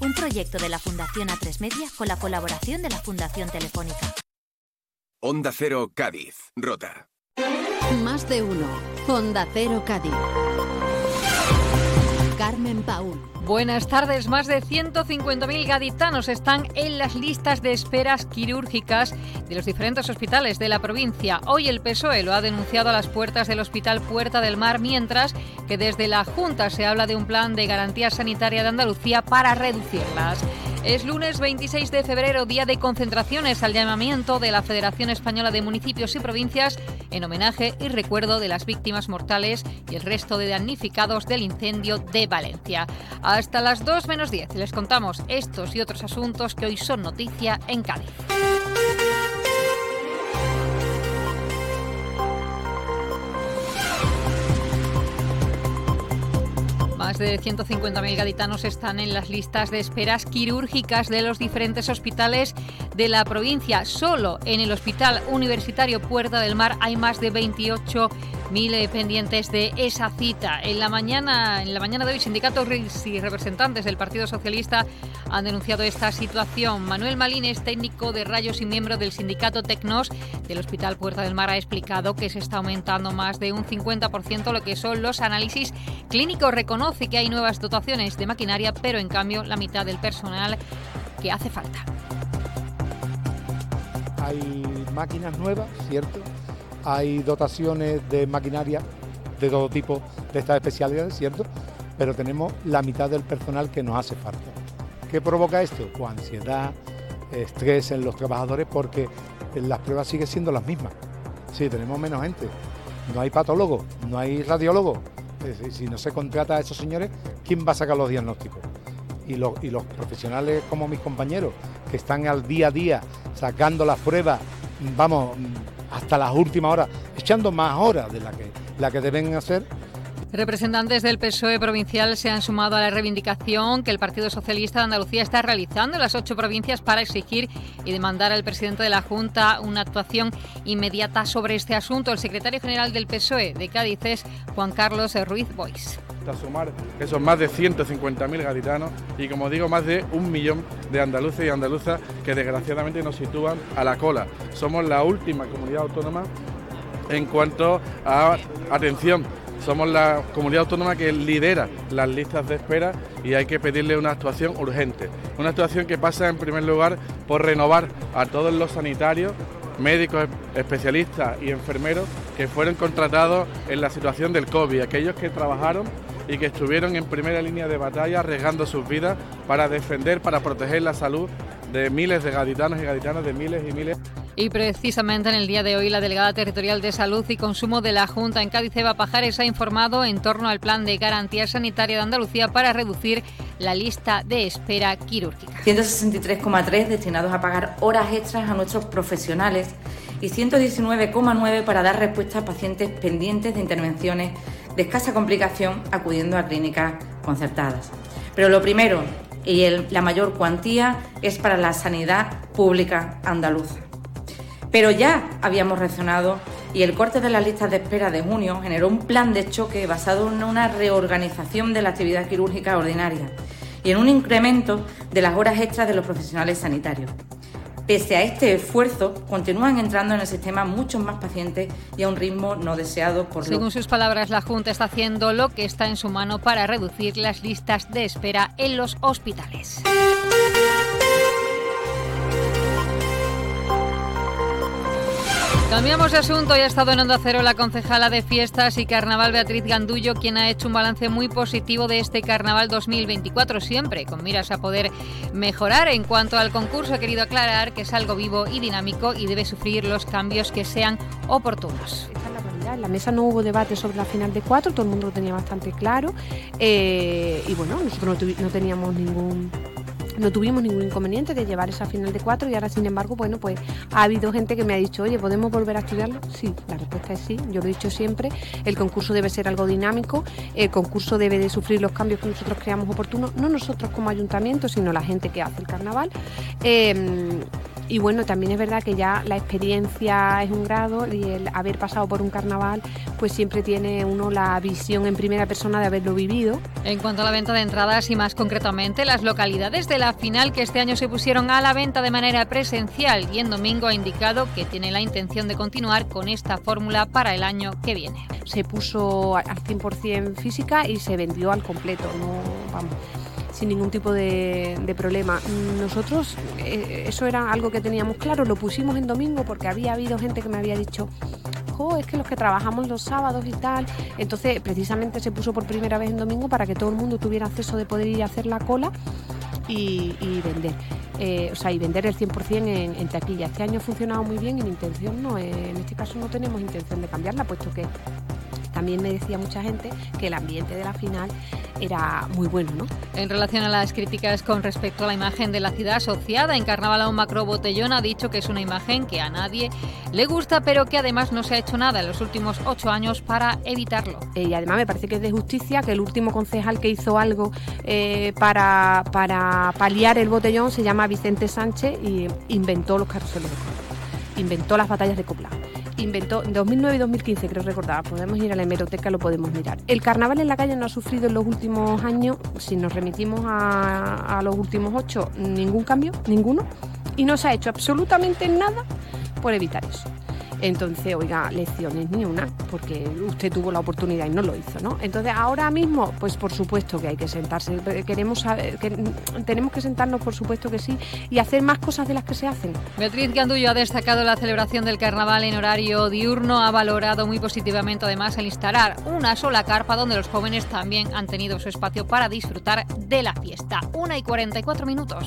Un proyecto de la Fundación A3 Media con la colaboración de la Fundación Telefónica. Onda Cero Cádiz, Rota. Más de uno. Onda Cero Cádiz. Carmen Paul. Buenas tardes. Más de 150.000 gaditanos están en las listas de esperas quirúrgicas de los diferentes hospitales de la provincia. Hoy el PSOE lo ha denunciado a las puertas del Hospital Puerta del Mar, mientras que desde la Junta se habla de un plan de garantía sanitaria de Andalucía para reducirlas. Es lunes 26 de febrero, día de concentraciones al llamamiento de la Federación Española de Municipios y Provincias en homenaje y recuerdo de las víctimas mortales y el resto de damnificados del incendio de Valencia. Hasta las 2 menos 10 les contamos estos y otros asuntos que hoy son noticia en Cádiz. Más de 150.000 gaditanos están en las listas de esperas quirúrgicas de los diferentes hospitales de la provincia. Solo en el Hospital Universitario Puerta del Mar hay más de 28.000 pendientes de esa cita. En la mañana, en la mañana de hoy, sindicatos y representantes del Partido Socialista han denunciado esta situación. Manuel Malín es técnico de rayos y miembro del sindicato Tecnos del Hospital Puerta del Mar. Ha explicado que se está aumentando más de un 50% lo que son los análisis clínicos. Reconoce que hay nuevas dotaciones de maquinaria, pero en cambio la mitad del personal que hace falta. Hay máquinas nuevas, ¿cierto? Hay dotaciones de maquinaria de todo tipo de estas especialidades, ¿cierto? Pero tenemos la mitad del personal que nos hace falta. ¿Qué provoca esto? Pues ansiedad, estrés en los trabajadores porque las pruebas siguen siendo las mismas. Sí, tenemos menos gente. No hay patólogo, no hay radiólogo, si no se contrata a esos señores, ¿quién va a sacar los diagnósticos? Y los, profesionales como mis compañeros, que están al día a día sacando las pruebas, vamos, hasta las últimas horas, echando más horas de la la que deben hacer, Representantes del PSOE provincial se han sumado a la reivindicación que el Partido Socialista de Andalucía está realizando en las ocho provincias para exigir y demandar al presidente de la Junta una actuación inmediata sobre este asunto. El secretario general del PSOE de Cádiz es Juan Carlos Ruiz Boix. A sumar que son más de 150.000 gaditanos y, como digo, más de un millón de andaluces y andaluzas que desgraciadamente nos sitúan a la cola. Somos la última comunidad autónoma en cuanto a atención somos la comunidad autónoma que lidera las listas de espera y hay que pedirle una actuación urgente. Una actuación que pasa en primer lugar por renovar a todos los sanitarios, médicos, especialistas y enfermeros que fueron contratados en la situación del COVID, aquellos que trabajaron y que estuvieron en primera línea de batalla arriesgando sus vidas para defender, para proteger la salud de miles de gaditanos y gaditanas, de miles y miles. Y precisamente en el día de hoy la delegada territorial de Salud y Consumo de la Junta en Cádiz, Eva Pajares, ha informado en torno al plan de garantía sanitaria de Andalucía para reducir la lista de espera quirúrgica. 163,3 destinados a pagar horas extras a nuestros profesionales y 119,9 para dar respuesta a pacientes pendientes de intervenciones de escasa complicación acudiendo a clínicas concertadas. Pero lo primero y la mayor cuantía es para la sanidad pública andaluza. Pero ya habíamos reaccionado y el corte de las listas de espera de junio generó un plan de choque basado en una reorganización de la actividad quirúrgica ordinaria y en un incremento de las horas extras de los profesionales sanitarios. Pese a este esfuerzo, continúan entrando en el sistema muchos más pacientes y a un ritmo no deseado por Según sus palabras, la Junta está haciendo lo que está en su mano para reducir las listas de espera en los hospitales. Cambiamos de asunto y ha estado en Onda Cero la concejala de Fiestas y Carnaval Beatriz Gandullo, quien ha hecho un balance muy positivo de este Carnaval 2024, siempre con miras a poder mejorar. En cuanto al concurso, ha querido aclarar que es algo vivo y dinámico y debe sufrir los cambios que sean oportunos. En la mesa no hubo debate sobre la final de cuatro, todo el mundo lo tenía bastante claro. Eh, y bueno, nosotros no, teníamos ningún no tuvimos ningún inconveniente de llevar esa final de cuatro y ahora sin embargo, bueno, pues ha habido gente que me ha dicho, oye, ¿podemos volver a estudiarlo? Sí, la respuesta es sí, yo lo he dicho siempre, el concurso debe ser algo dinámico, el concurso debe de sufrir los cambios que nosotros creamos oportunos, no nosotros como ayuntamiento, sino la gente que hace el carnaval. Em, y bueno, también es verdad que ya la experiencia es un grado y el haber pasado por un carnaval, pues siempre tiene uno la visión en primera persona de haberlo vivido. En cuanto a la venta de entradas y más concretamente las localidades de la final que este año se pusieron a la venta de manera presencial y en domingo ha indicado que tiene la intención de continuar con esta fórmula para el año que viene. Se puso al 100% física y se vendió al completo, no vamos sin ningún tipo de, problema. Nosotros eh, eso era algo que teníamos claro, lo pusimos en domingo porque había habido gente que me había dicho, oh, es que los que trabajamos los sábados y tal, entonces precisamente se puso por primera vez en domingo para que todo el mundo tuviera acceso de poder ir a hacer la cola y, vender. Eh, o sea, y vender el 100% en, taquilla. Este año ha funcionado muy bien y mi intención no es, en este caso no tenemos intención de cambiarla, puesto que también me decía mucha gente que el ambiente de la final era muy bueno, ¿no? En relación a las críticas con respecto a la imagen de la ciudad asociada en Carnaval a un macro botellón, ha dicho que es una imagen que a nadie le gusta, pero que además no se ha hecho nada en los últimos ocho años para evitarlo. Eh, y además me parece que es de justicia que el último concejal que hizo algo eh, para, para paliar el botellón se llama Vicente Sánchez y inventó los carruseles de inventó las batallas de copla inventó en 2009 y 2015, creo recordar, podemos ir a la hemeroteca, lo podemos mirar. El carnaval en la calle no ha sufrido en los últimos años, si nos remitimos a, a los últimos ocho, ningún cambio, ninguno, y no se ha hecho absolutamente nada por evitar eso. Entonces, oiga, lecciones ni una, porque usted tuvo la oportunidad y no lo hizo, ¿no? Entonces, ahora mismo, pues por supuesto que hay que sentarse. Queremos saber, que, tenemos que sentarnos, por supuesto que sí, y hacer más cosas de las que se hacen. Beatriz Gandullo ha destacado la celebración del carnaval en horario diurno, ha valorado muy positivamente además el instalar una sola carpa donde los jóvenes también han tenido su espacio para disfrutar de la fiesta. Una y 44 minutos.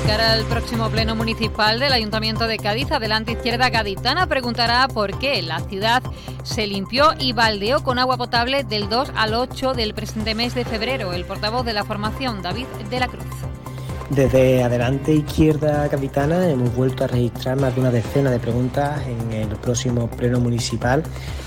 Cara al próximo pleno municipal del Ayuntamiento de Cádiz, Adelante Izquierda Gaditana preguntará por qué la ciudad se limpió y baldeó con agua potable del 2 al 8 del presente mes de febrero. El portavoz de la formación, David de la Cruz. Desde Adelante Izquierda Capitana hemos vuelto a registrar más de una decena de preguntas en el próximo pleno municipal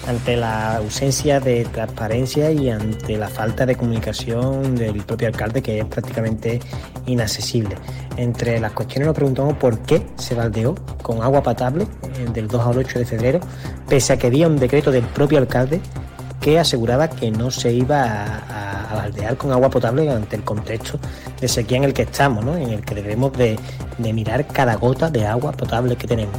ante la ausencia de transparencia y ante la falta de comunicación del propio alcalde que es prácticamente inaccesible. Entre las cuestiones nos preguntamos por qué se baldeó con agua potable eh, del 2 al 8 de febrero, pese a que había un decreto del propio alcalde que aseguraba que no se iba a, baldear con agua potable ante el contexto de sequía en el que estamos, ¿no? en el que debemos de, de mirar cada gota de agua potable que tenemos.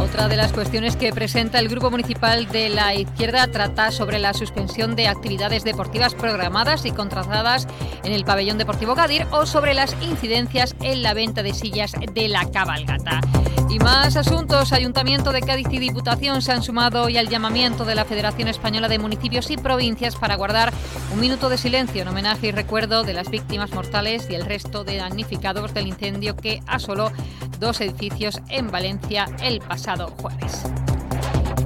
Otra de las cuestiones que presenta el Grupo Municipal de la Izquierda trata sobre la suspensión de actividades deportivas programadas y contratadas en el pabellón deportivo Gadir o sobre las incidencias en la venta de sillas de la cabalgata. Y más asuntos. Ayuntamiento de Cádiz y Diputación se han sumado hoy al llamamiento de la Federación Española de Municipios y Provincias para guardar un minuto de silencio en homenaje y recuerdo de las víctimas mortales y el resto de damnificados del incendio que asoló dos edificios en Valencia el pasado jueves.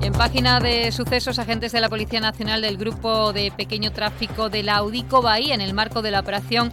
En página de sucesos, agentes de la Policía Nacional del Grupo de Pequeño Tráfico de la Audico Bahía, en el marco de la operación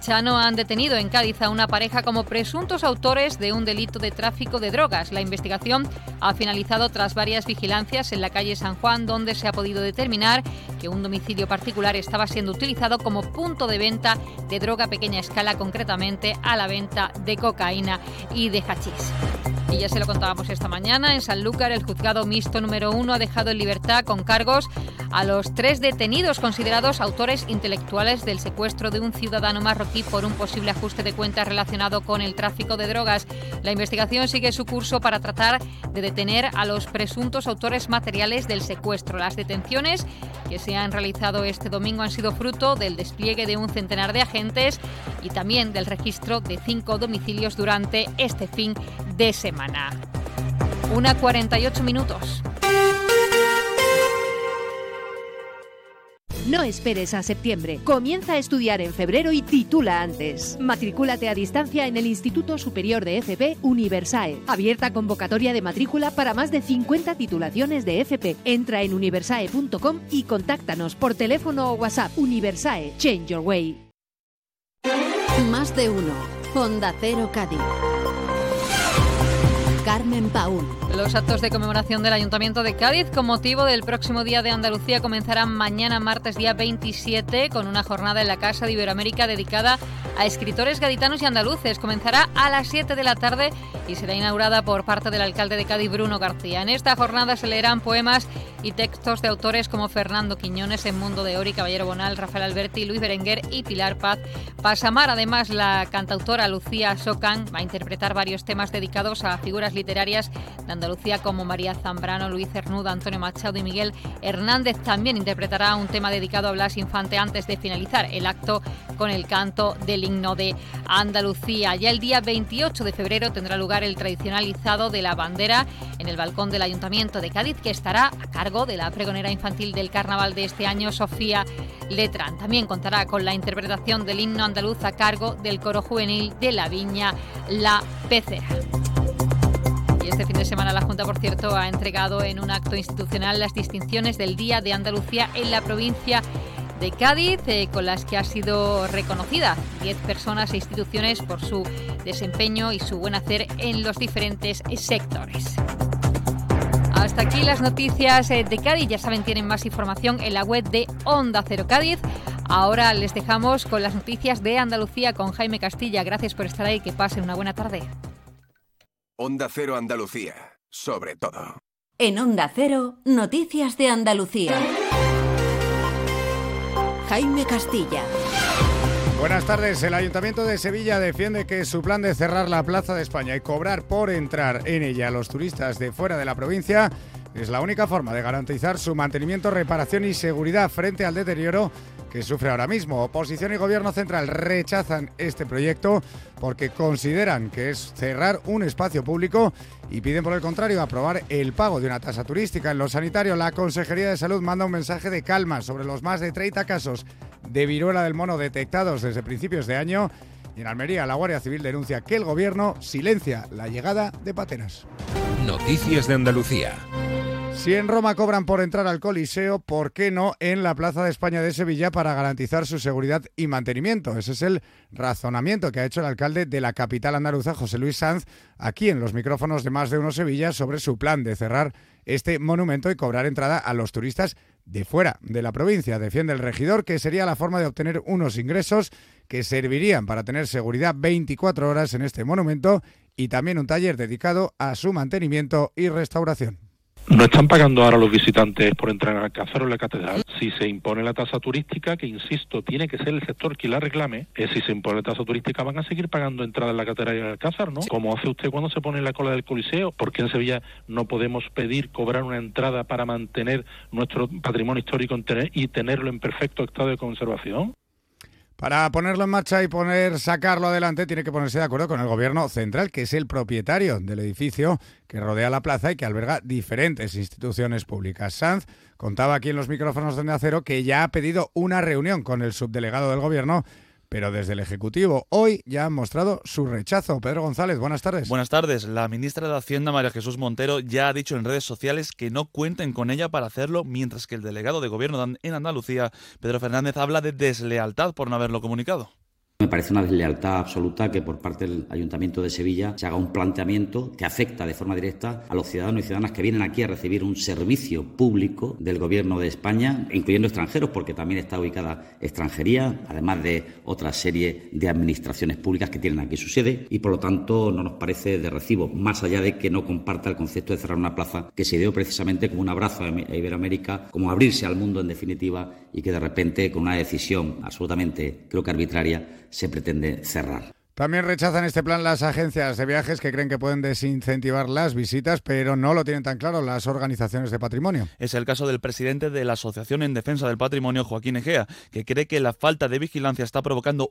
Chano han detenido en Cádiz a una pareja como presuntos autores de un delito de tráfico de drogas. La investigación ha finalizado tras varias vigilancias en la calle San Juan, donde se ha podido determinar que un domicilio particular estaba siendo utilizado como punto de venta de droga a pequeña escala, concretamente a la venta de cocaína y de hachís. Y ya se lo contábamos esta mañana, en Sanlúcar el juzgado mixto número uno ha dejado en libertad con cargos a los tres detenidos considerados autores intelectuales del secuestro de un ciudadano marroquí por un posible ajuste de cuentas relacionado con el tráfico de drogas. La investigación sigue su curso para tratar de detener a los presuntos autores materiales del secuestro. Las detenciones que se han realizado este domingo han sido fruto del despliegue de un centenar de agentes y también del registro de cinco domicilios durante este fin de semana. Una 48 minutos. No esperes a septiembre. Comienza a estudiar en febrero y titula antes. Matrículate a distancia en el Instituto Superior de FP Universae. Abierta convocatoria de matrícula para más de 50 titulaciones de FP. Entra en universae.com y contáctanos por teléfono o WhatsApp. Universae. Change your way. Más de uno. Honda Cero Cádiz. Carmen Paúl. Los actos de conmemoración del Ayuntamiento de Cádiz con motivo del próximo Día de Andalucía comenzarán mañana martes día 27 con una jornada en la Casa de Iberoamérica dedicada a escritores gaditanos y andaluces. Comenzará a las 7 de la tarde y será inaugurada por parte del alcalde de Cádiz, Bruno García. En esta jornada se leerán poemas y textos de autores como Fernando Quiñones, En Mundo de Ori, Caballero Bonal, Rafael Alberti, Luis Berenguer y Pilar Paz Pasamar. Además, la cantautora Lucía Socan va a interpretar varios temas dedicados a figuras literarias de Andalucía como María Zambrano, Luis Cernuda, Antonio Machado y Miguel Hernández. También interpretará un tema dedicado a Blas Infante antes de finalizar el acto con el canto del himno de Andalucía. Ya el día 28 de febrero tendrá lugar el tradicional izado de la bandera en el balcón del Ayuntamiento de Cádiz, que estará a cargo de la pregonera infantil del carnaval de este año, Sofía Letrán. También contará con la interpretación del himno andaluz a cargo del coro juvenil de la Viña La Pecera. Y este fin de semana la Junta, por cierto, ha entregado en un acto institucional las distinciones del Día de Andalucía en la provincia de Cádiz, eh, con las que ha sido reconocida 10 personas e instituciones por su desempeño y su buen hacer en los diferentes sectores. Hasta aquí las noticias eh, de Cádiz. Ya saben, tienen más información en la web de Onda Cero Cádiz. Ahora les dejamos con las noticias de Andalucía con Jaime Castilla. Gracias por estar ahí. Que pasen una buena tarde. Onda Cero Andalucía, sobre todo. En Onda Cero, noticias de Andalucía. Jaime Castilla. Buenas tardes. El Ayuntamiento de Sevilla defiende que su plan de cerrar la Plaza de España y cobrar por entrar en ella a los turistas de fuera de la provincia es la única forma de garantizar su mantenimiento, reparación y seguridad frente al deterioro que sufre ahora mismo. Oposición y Gobierno Central rechazan este proyecto porque consideran que es cerrar un espacio público y piden por el contrario aprobar el pago de una tasa turística. En lo sanitario, la Consejería de Salud manda un mensaje de calma sobre los más de 30 casos de viruela del mono detectados desde principios de año. Y en Almería, la Guardia Civil denuncia que el gobierno silencia la llegada de pateras. Noticias de Andalucía. Si en Roma cobran por entrar al Coliseo, ¿por qué no en la Plaza de España de Sevilla para garantizar su seguridad y mantenimiento? Ese es el razonamiento que ha hecho el alcalde de la capital andaluza, José Luis Sanz, aquí en los micrófonos de Más de Uno Sevilla sobre su plan de cerrar este monumento y cobrar entrada a los turistas de fuera de la provincia. Defiende el regidor que sería la forma de obtener unos ingresos que servirían para tener seguridad 24 horas en este monumento y también un taller dedicado a su mantenimiento y restauración. No están pagando ahora los visitantes por entrar al Alcázar o en la Catedral. Si se impone la tasa turística, que insisto, tiene que ser el sector que la reclame, eh, si se impone la tasa turística van a seguir pagando entrada en la Catedral y en el Alcázar, ¿no? Como hace usted cuando se pone en la cola del Coliseo. ¿Por qué en Sevilla no podemos pedir cobrar una entrada para mantener nuestro patrimonio histórico y tenerlo en perfecto estado de conservación? Para ponerlo en marcha y poner sacarlo adelante tiene que ponerse de acuerdo con el gobierno central, que es el propietario del edificio que rodea la plaza y que alberga diferentes instituciones públicas. Sanz contaba aquí en los micrófonos de Acero que ya ha pedido una reunión con el subdelegado del gobierno pero desde el Ejecutivo hoy ya han mostrado su rechazo. Pedro González, buenas tardes. Buenas tardes. La ministra de Hacienda, María Jesús Montero, ya ha dicho en redes sociales que no cuenten con ella para hacerlo, mientras que el delegado de gobierno en Andalucía, Pedro Fernández, habla de deslealtad por no haberlo comunicado. Me parece una deslealtad absoluta que por parte del Ayuntamiento de Sevilla se haga un planteamiento que afecta de forma directa a los ciudadanos y ciudadanas que vienen aquí a recibir un servicio público del Gobierno de España, incluyendo extranjeros, porque también está ubicada extranjería, además de otra serie de administraciones públicas que tienen aquí su sede, y por lo tanto no nos parece de recibo, más allá de que no comparta el concepto de cerrar una plaza que se dio precisamente como un abrazo a Iberoamérica, como abrirse al mundo en definitiva, y que de repente con una decisión absolutamente, creo que arbitraria, se pretende cerrar. También rechazan este plan las agencias de viajes que creen que pueden desincentivar las visitas, pero no lo tienen tan claro las organizaciones de patrimonio. Es el caso del presidente de la Asociación en Defensa del Patrimonio, Joaquín Egea, que cree que la falta de vigilancia está provocando